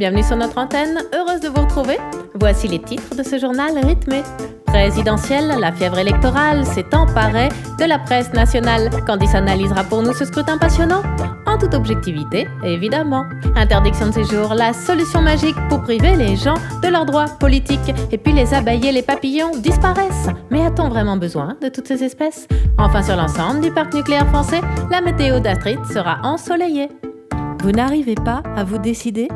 bienvenue sur notre antenne, heureuse de vous retrouver. Voici les titres de ce journal rythmé. Présidentielle, la fièvre électorale s'est emparée de la presse nationale. Candice analysera pour nous ce scrutin passionnant En toute objectivité, évidemment. Interdiction de séjour, la solution magique pour priver les gens de leurs droits politiques. Et puis les abeilles et les papillons disparaissent. Mais a-t-on vraiment besoin de toutes ces espèces? Enfin, sur l'ensemble du parc nucléaire français, la météo d'Astrid sera ensoleillée. Vous n'arrivez pas à vous décider?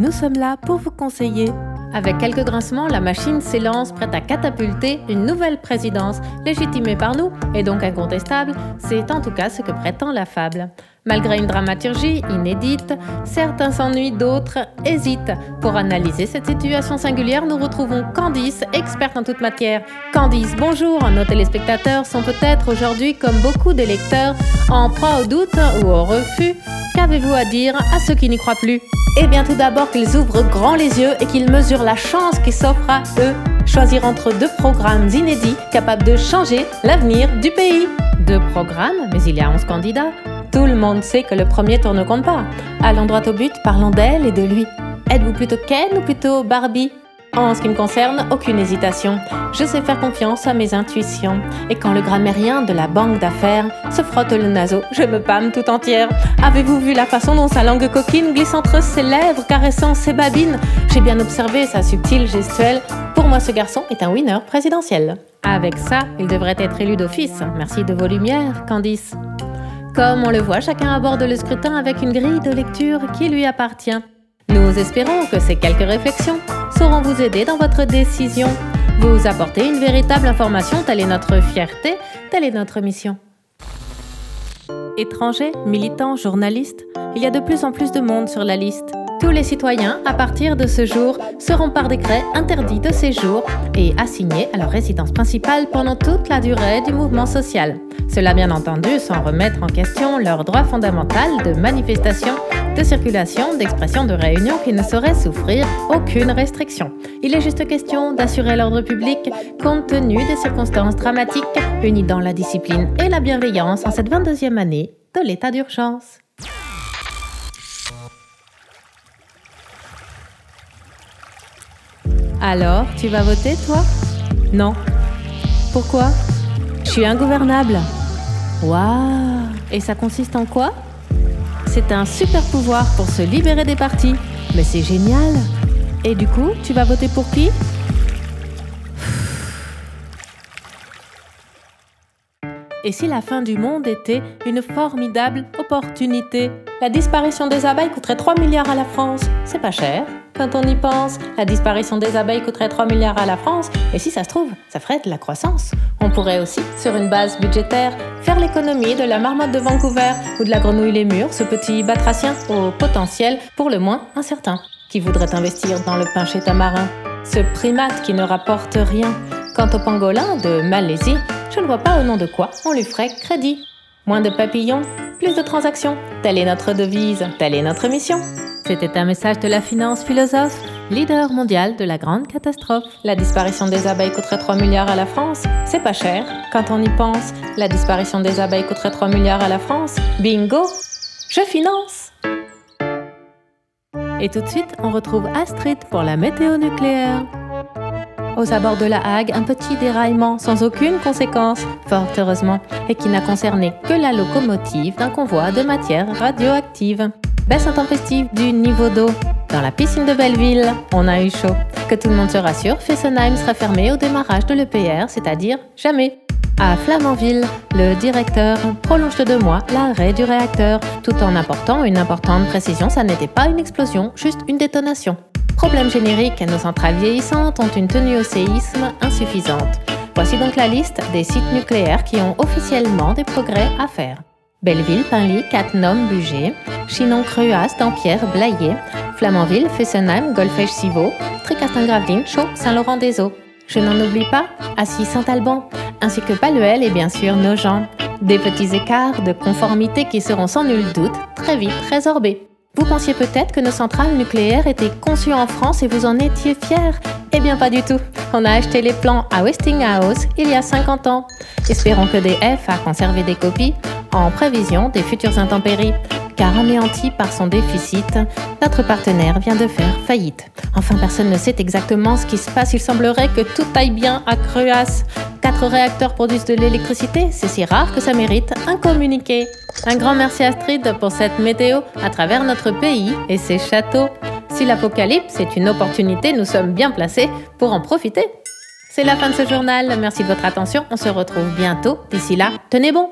Nous sommes là pour vous conseiller. Avec quelques grincements, la machine s'élance prête à catapulter une nouvelle présidence, légitimée par nous et donc incontestable, c'est en tout cas ce que prétend la fable. Malgré une dramaturgie inédite, certains s'ennuient, d'autres hésitent. Pour analyser cette situation singulière, nous retrouvons Candice, experte en toute matière. Candice, bonjour. Nos téléspectateurs sont peut-être aujourd'hui, comme beaucoup d'électeurs, en proie au doute ou au refus. Qu'avez-vous à dire à ceux qui n'y croient plus? Eh bien, tout d'abord qu'ils ouvrent grand les yeux et qu'ils mesurent la chance qui s'offre à eux. Choisir entre deux programmes inédits capables de changer l'avenir du pays. Deux programmes, mais il y a 11 candidats. Tout le monde sait que le premier tour ne compte pas. Allons droit au but, parlons d'elle et de lui. Êtes-vous plutôt Ken ou plutôt Barbie? En ce qui me concerne, aucune hésitation. Je sais faire confiance à mes intuitions. Et quand le grammairien de la banque d'affaires se frotte le naseau, je me pâme tout entière. Avez-vous vu la façon dont sa langue coquine glisse entre ses lèvres, caressant ses babines? J'ai bien observé sa subtile gestuelle. Pour moi, ce garçon est un winner présidentiel. Avec ça, il devrait être élu d'office. Merci de vos lumières, Candice. Comme on le voit, chacun aborde le scrutin avec une grille de lecture qui lui appartient. Nous espérons que ces quelques réflexions sauront vous aider dans votre décision, vous apporter une véritable information, telle est notre fierté, telle est notre mission. Étrangers, militants, journalistes, il y a de plus en plus de monde sur la liste. Tous les citoyens, à partir de ce jour, seront par décret interdits de séjour et assignés à leur résidence principale pendant toute la durée du mouvement social. Cela bien entendu sans remettre en question leur droit fondamental de manifestation, de circulation, d'expression, de réunion qui ne saurait souffrir aucune restriction. Il est juste question d'assurer l'ordre public compte tenu des circonstances dramatiques unies dans la discipline et la bienveillance en cette 22e année de l'état d'urgence. Alors, tu vas voter, toi? Non. Pourquoi? Je suis ingouvernable. Waouh Et ça consiste en quoi? C'est un super pouvoir pour se libérer des partis. Mais c'est génial Et du coup, tu vas voter pour qui? Et si la fin du monde était une formidable opportunité? La disparition des abeilles coûterait 3 milliards à la France. C'est pas cher. Quand on y pense, la disparition des abeilles coûterait 3 milliards à la France, et si ça se trouve, ça ferait de la croissance. On pourrait aussi, sur une base budgétaire, faire l'économie de la marmotte de Vancouver ou de la grenouille lémur, ce petit batracien au potentiel pour le moins incertain, qui voudrait investir dans le pain tamarin. Ce primate qui ne rapporte rien. Quant au pangolin de Malaisie, je ne vois pas au nom de quoi on lui ferait crédit. Moins de papillons, plus de transactions. Telle est notre devise, telle est notre mission. C'était un message de la finance philosophe, leader mondial de la grande catastrophe. La disparition des abeilles coûterait 3 milliards à la France. C'est pas cher. Quand on y pense, la disparition des abeilles coûterait 3 milliards à la France. Bingo Je finance Et tout de suite, on retrouve Astrid pour la météo nucléaire. Aux abords de la Hague, un petit déraillement sans aucune conséquence, fort heureusement, et qui n'a concerné que la locomotive d'un convoi de matière radioactive. Baisse intempestive du niveau d'eau. Dans la piscine de Belleville, on a eu chaud. Que tout le monde se rassure, Fessenheim sera fermé au démarrage de l'EPR, c'est-à-dire jamais. À Flamanville, le directeur prolonge de deux mois l'arrêt du réacteur, tout en apportant une importante précision, ça n'était pas une explosion, juste une détonation. Problème générique, nos centrales vieillissantes ont une tenue au séisme insuffisante. Voici donc la liste des sites nucléaires qui ont officiellement des progrès à faire. Belleville, Pinly, Cattenom, Bugé, Chinon, Cruas, Dampierre, Blaye, Flamanville, Fessenheim, Golfech, Civaux, Tricastin-Gravelines, Chaux, Saint-Laurent-des-Eaux. Je n'en oublie pas, Assis, Saint-Alban, ainsi que Paluel et bien sûr Nogent. Des petits écarts de conformité qui seront sans nul doute très vite résorbés. Vous pensiez peut-être que nos centrales nucléaires étaient conçues en France et vous en étiez fiers Eh bien pas du tout. On a acheté les plans à Westinghouse il y a 50 ans. Espérons que DF a conservé des copies en prévision des futures intempéries car anéanti par son déficit, notre partenaire vient de faire faillite. Enfin, personne ne sait exactement ce qui se passe. Il semblerait que tout aille bien à Cruas. Quatre réacteurs produisent de l'électricité, c'est si rare que ça mérite un communiqué. Un grand merci Astrid pour cette météo à travers notre pays et ses châteaux. Si l'apocalypse est une opportunité, nous sommes bien placés pour en profiter. C'est la fin de ce journal. Merci de votre attention. On se retrouve bientôt. D'ici là, tenez bon.